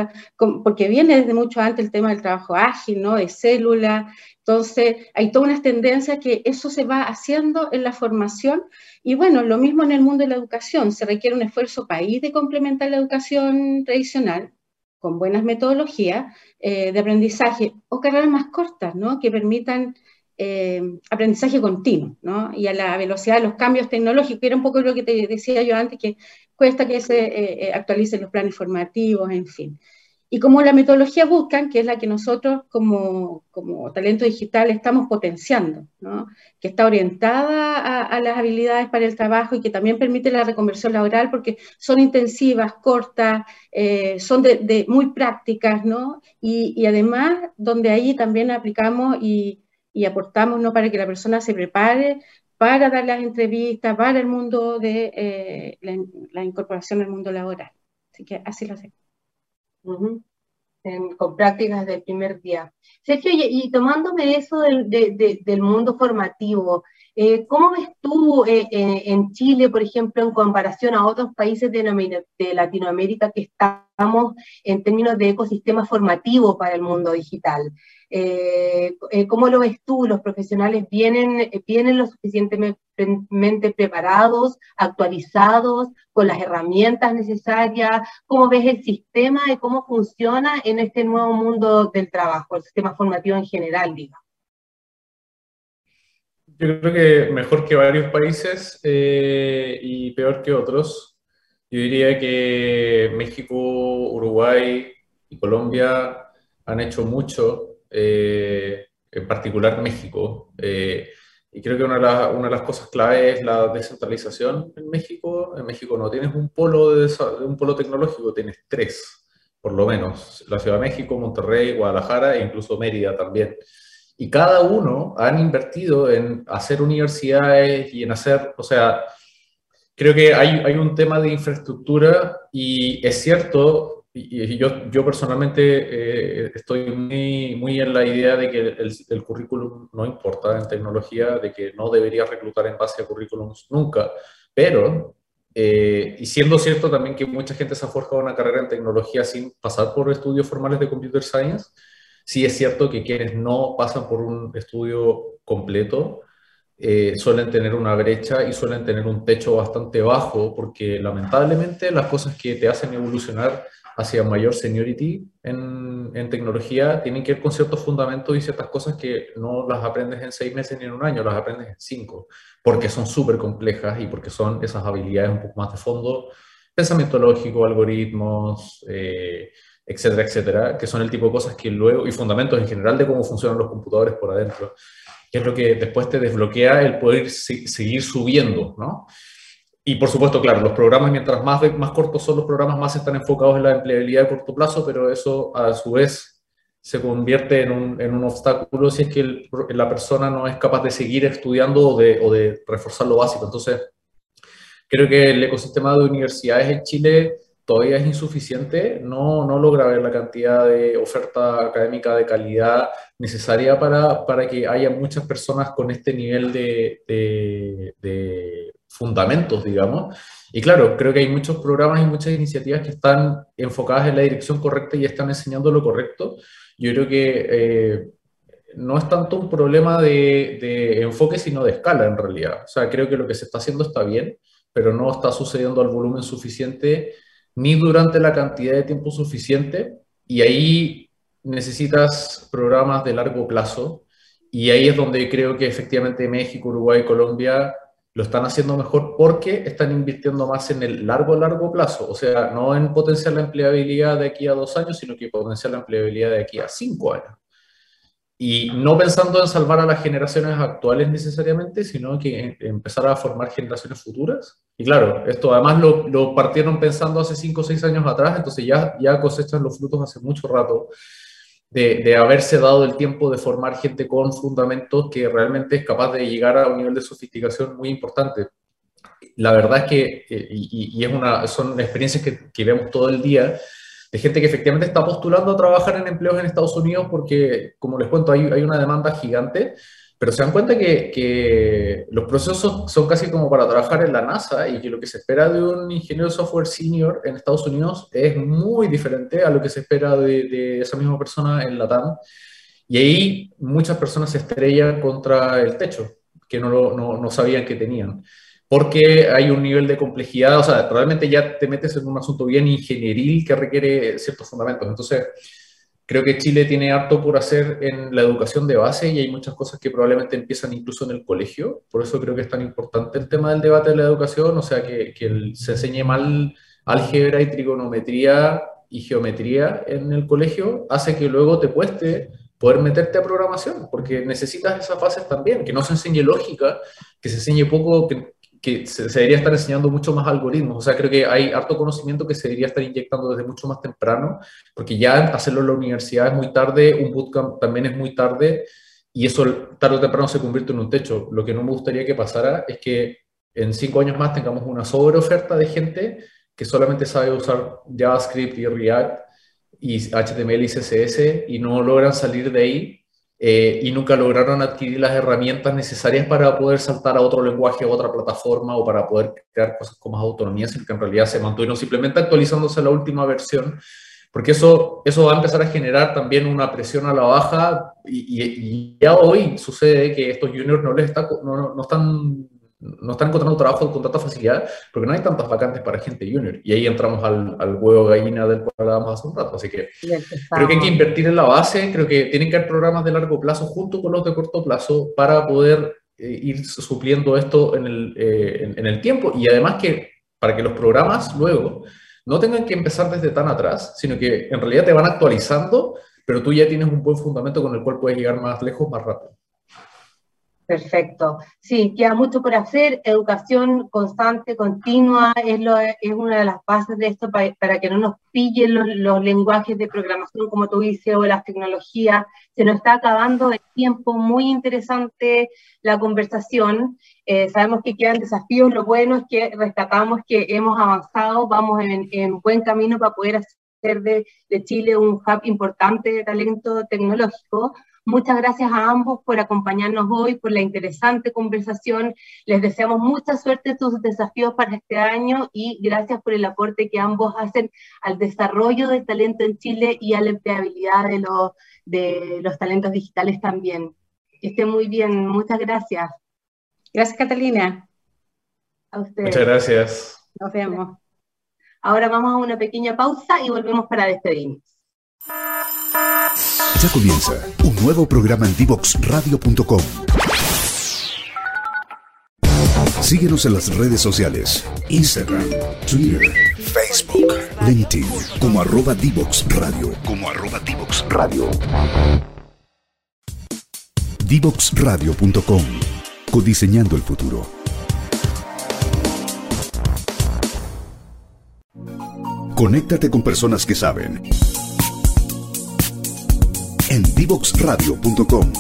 porque viene desde mucho antes el tema del trabajo ágil, ¿no? De célula, entonces, hay todas unas tendencias que eso se va haciendo en la formación y bueno, lo mismo en el mundo de la educación, se requiere un esfuerzo país de complementar la educación tradicional con buenas metodologías eh, de aprendizaje o carreras más cortas, ¿no? Que permitan eh, aprendizaje continuo, ¿no? Y a la velocidad de los cambios tecnológicos, era un poco lo que te decía yo antes, que cuesta que se eh, actualicen los planes formativos, en fin. Y como la metodología Buscan, que es la que nosotros como, como talento digital estamos potenciando, que está orientada a, las habilidades para el trabajo y que también permite la reconversión laboral porque son intensivas, cortas, eh, son muy prácticas, ¿no? Y, además donde ahí también aplicamos y, aportamos ¿no? para que la persona se prepare para dar las entrevistas, para el mundo de eh, la incorporación al mundo laboral. Así que así lo hacemos con prácticas del primer día. Sergio, y, tomándome eso del, del mundo formativo, Eh, ¿Cómo ves tú eh, en Chile, por ejemplo, en comparación a otros países de, Latinoamérica que estamos en términos de ecosistema formativo para el mundo digital? Eh, ¿Cómo lo ves tú? ¿Los profesionales vienen, vienen lo suficientemente preparados, actualizados, con las herramientas necesarias? ¿Cómo ves el sistema y cómo funciona en este nuevo mundo del trabajo, el sistema formativo en general, digamos? Yo creo que mejor que varios países eh, y peor que otros. Yo diría que México, Uruguay y Colombia han hecho mucho, eh, en particular México. Eh, y creo que una de, una de, las cosas clave es la descentralización en México. En México no tienes un polo, de, un polo tecnológico, tienes tres, por lo menos. La Ciudad de México, Monterrey, Guadalajara e incluso Mérida también y cada uno han invertido en hacer universidades y en hacer, o sea, creo que hay, hay un tema de infraestructura y es cierto, y, yo, yo personalmente eh, estoy muy, muy en la idea de que el, el, currículum no importa en tecnología, de que no debería reclutar en base a currículums nunca, pero, eh, y siendo cierto también que mucha gente se ha forjado una carrera en tecnología sin pasar por estudios formales de computer science, Sí es cierto que quienes no pasan por un estudio completo eh, suelen tener una brecha y suelen tener un techo bastante bajo porque lamentablemente las cosas que te hacen evolucionar hacia mayor seniority en, tecnología tienen que ver con ciertos fundamentos y ciertas cosas que no las aprendes en seis meses ni en un año, las aprendes en cinco, porque son súper complejas y porque son esas habilidades un poco más de fondo, pensamiento lógico, algoritmos, eh, etcétera, etcétera, que son el tipo de cosas que luego, y fundamentos en general de cómo funcionan los computadores por adentro, que es lo que después te desbloquea el poder seguir subiendo, ¿no? Y por supuesto, claro, los programas, mientras más, más cortos son los programas, más están enfocados en la empleabilidad a corto plazo, pero eso a su vez se convierte en un, en un obstáculo si es que la persona no es capaz de seguir estudiando o de, o de reforzar lo básico. Entonces, creo que el ecosistema de universidades en Chile todavía es insuficiente, no, no logra ver la cantidad de oferta académica de calidad necesaria para, para que haya muchas personas con este nivel de, de, fundamentos, digamos. Y claro, creo que hay muchos programas y muchas iniciativas que están enfocadas en la dirección correcta y están enseñando lo correcto. Yo creo que eh, no es tanto un problema de, de enfoque, sino de escala en realidad. O sea, creo que lo que se está haciendo está bien, pero no está sucediendo al volumen suficiente ni durante la cantidad de tiempo suficiente y ahí necesitas programas de largo plazo y ahí es donde creo que efectivamente México, Uruguay, Colombia lo están haciendo mejor porque están invirtiendo más en el largo, largo plazo. O sea, no en potenciar la empleabilidad de aquí a dos años, sino que potenciar la empleabilidad de aquí a cinco años y no pensando en salvar a las generaciones actuales necesariamente, sino que empezar a formar generaciones futuras. Y claro, esto además lo, lo partieron pensando hace 5 o 6 años atrás, entonces ya, ya cosechan los frutos hace mucho rato de, de, haberse dado el tiempo de formar gente con fundamentos que realmente es capaz de llegar a un nivel de sofisticación muy importante. La verdad es que, eh, y, y es una, son experiencias que, que vemos todo el día, de gente que efectivamente está postulando a trabajar en empleos en Estados Unidos porque, como les cuento, hay, hay una demanda gigante, pero se dan cuenta que, que, los procesos son casi como para trabajar en la NASA y que lo que se espera de un ingeniero de software senior en Estados Unidos es muy diferente a lo que se espera de, de esa misma persona en la TAM. Y ahí muchas personas se estrellan contra el techo, que no, lo, no, no sabían que tenían porque hay un nivel de complejidad, o sea, realmente ya te metes en un asunto bien ingenieril que requiere ciertos fundamentos. Entonces, creo que Chile tiene harto por hacer en la educación de base y hay muchas cosas que probablemente empiezan incluso en el colegio. Por eso creo que es tan importante el tema del debate de la educación, o sea, que, que se enseñe mal álgebra y trigonometría y geometría en el colegio, hace que luego te cueste poder meterte a programación, porque necesitas esas fases también, que no se enseñe lógica, que se enseñe poco, que, que se, debería estar enseñando mucho más algoritmos. O sea, creo que hay harto conocimiento que se debería estar inyectando desde mucho más temprano, porque ya hacerlo en la universidad es muy tarde, un bootcamp también es muy tarde, y eso tarde o temprano se convierte en un techo. Lo que no me gustaría que pasara es que en cinco años más tengamos una sobreoferta de gente que solamente sabe usar JavaScript y React y HTML y CSS y no logran salir de ahí eh, y nunca lograron adquirir las herramientas necesarias para poder saltar a otro lenguaje, a otra plataforma o para poder crear cosas con más autonomía, sino que en realidad se mantuvieron simplemente actualizándose la última versión, porque eso, eso va a empezar a generar también una presión a la baja y, ya hoy sucede que estos juniors no, les está, no, no están no están encontrando trabajo con tanta facilidad porque no hay tantas vacantes para gente junior. Y ahí entramos al, al huevo gallina del cual hablábamos hace un rato. Así que creo que hay que invertir en la base, creo que tienen que haber programas de largo plazo junto con los de corto plazo para poder eh, ir supliendo esto en el, eh, en, el tiempo. Y además que para que los programas luego no tengan que empezar desde tan atrás, sino que en realidad te van actualizando, pero tú ya tienes un buen fundamento con el cual puedes llegar más lejos más rápido. Perfecto. Sí, queda mucho por hacer. Educación constante, continua, es, lo, es una de las bases de esto para, que no nos pillen los, lenguajes de programación, como tú dices, o las tecnologías. Se nos está acabando el tiempo, muy interesante la conversación. Eh, sabemos que quedan desafíos. Lo bueno es que rescatamos que hemos avanzado, vamos en, en buen camino para poder hacer de, de Chile un hub importante de talento tecnológico Muchas gracias a ambos por acompañarnos hoy, por la interesante conversación. Les deseamos mucha suerte en sus desafíos para este año y gracias por el aporte que ambos hacen al desarrollo del talento en Chile y a la empleabilidad de los, de los talentos digitales también. Que estén muy bien. Muchas gracias. Gracias, Catalina. A ustedes. Muchas gracias. Nos vemos. Ahora vamos a una pequeña pausa y volvemos para despedirnos. Ya comienza un nuevo programa en divoxradio.com. Síguenos en las redes sociales, Instagram, Twitter, Facebook, LinkedIn, como arroba Divoxradio, como arroba Divoxradio. Divoxradio.com, codiseñando el futuro. Conéctate con personas que saben en divoxradio.com.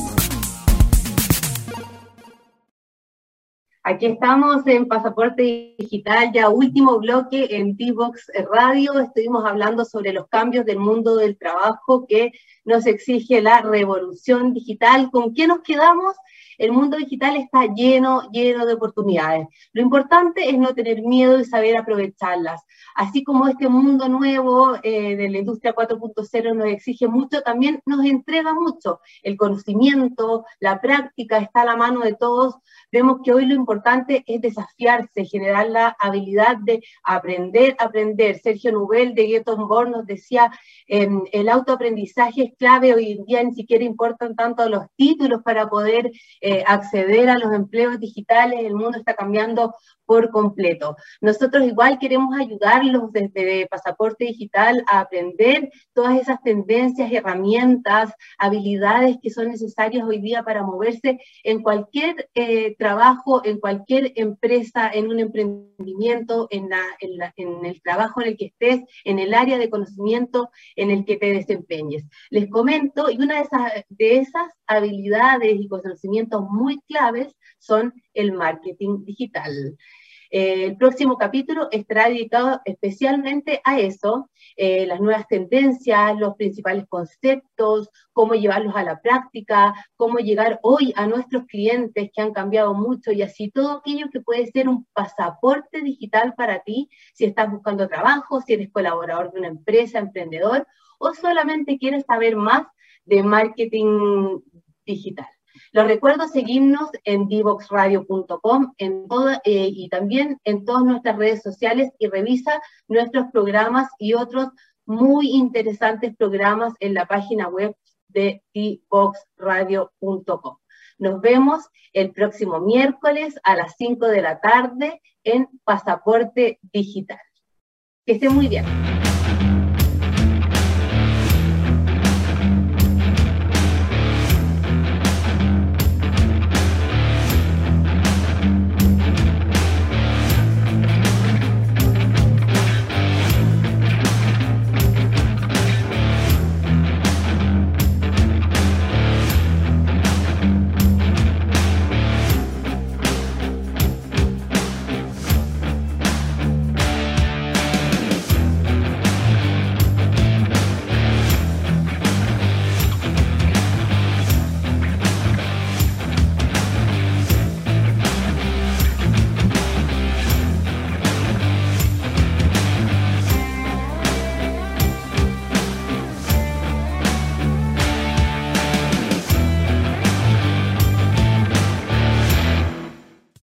Aquí estamos en Pasaporte Digital, ya último bloque en Divox Radio. Estuvimos hablando sobre los cambios del mundo del trabajo que nos exige la revolución digital. ¿Con qué nos quedamos? El mundo digital está lleno, lleno de oportunidades. Lo importante es no tener miedo y saber aprovecharlas. Así como este mundo nuevo eh, de la industria 4.0 nos exige mucho, también nos entrega mucho. El conocimiento, la práctica está a la mano de todos. Vemos que hoy lo importante es desafiarse, generar la habilidad de aprender, aprender. Sergio Nubel de Born nos decía, em, el autoaprendizaje es clave, hoy en día ni siquiera importan tanto los títulos para poder eh, acceder a los empleos digitales, el mundo está cambiando por completo. Nosotros igual queremos ayudarlos desde Pasaporte Digital a aprender todas esas tendencias, herramientas, habilidades que son necesarias hoy día para moverse en cualquier eh, trabajo, en cualquier empresa, en un emprendimiento, en, el trabajo en el que estés, en el área de conocimiento en el que te desempeñes. Les comento, y una de esas, de esas habilidades y conocimientos muy claves son el marketing digital. Eh, el próximo capítulo estará dedicado especialmente a eso, eh, las nuevas tendencias, los principales conceptos, cómo llevarlos a la práctica, cómo llegar hoy a nuestros clientes que han cambiado mucho y así todo aquello que puede ser un pasaporte digital para ti si estás buscando trabajo, si eres colaborador de una empresa, emprendedor o solamente quieres saber más de marketing digital. Los recuerdo seguirnos en divoxradio.com eh, y también en todas nuestras redes sociales y revisa nuestros programas y otros muy interesantes programas en la página web de divoxradio.com. Nos vemos el próximo miércoles a las 5 de la tarde en Pasaporte Digital. Que esté muy bien.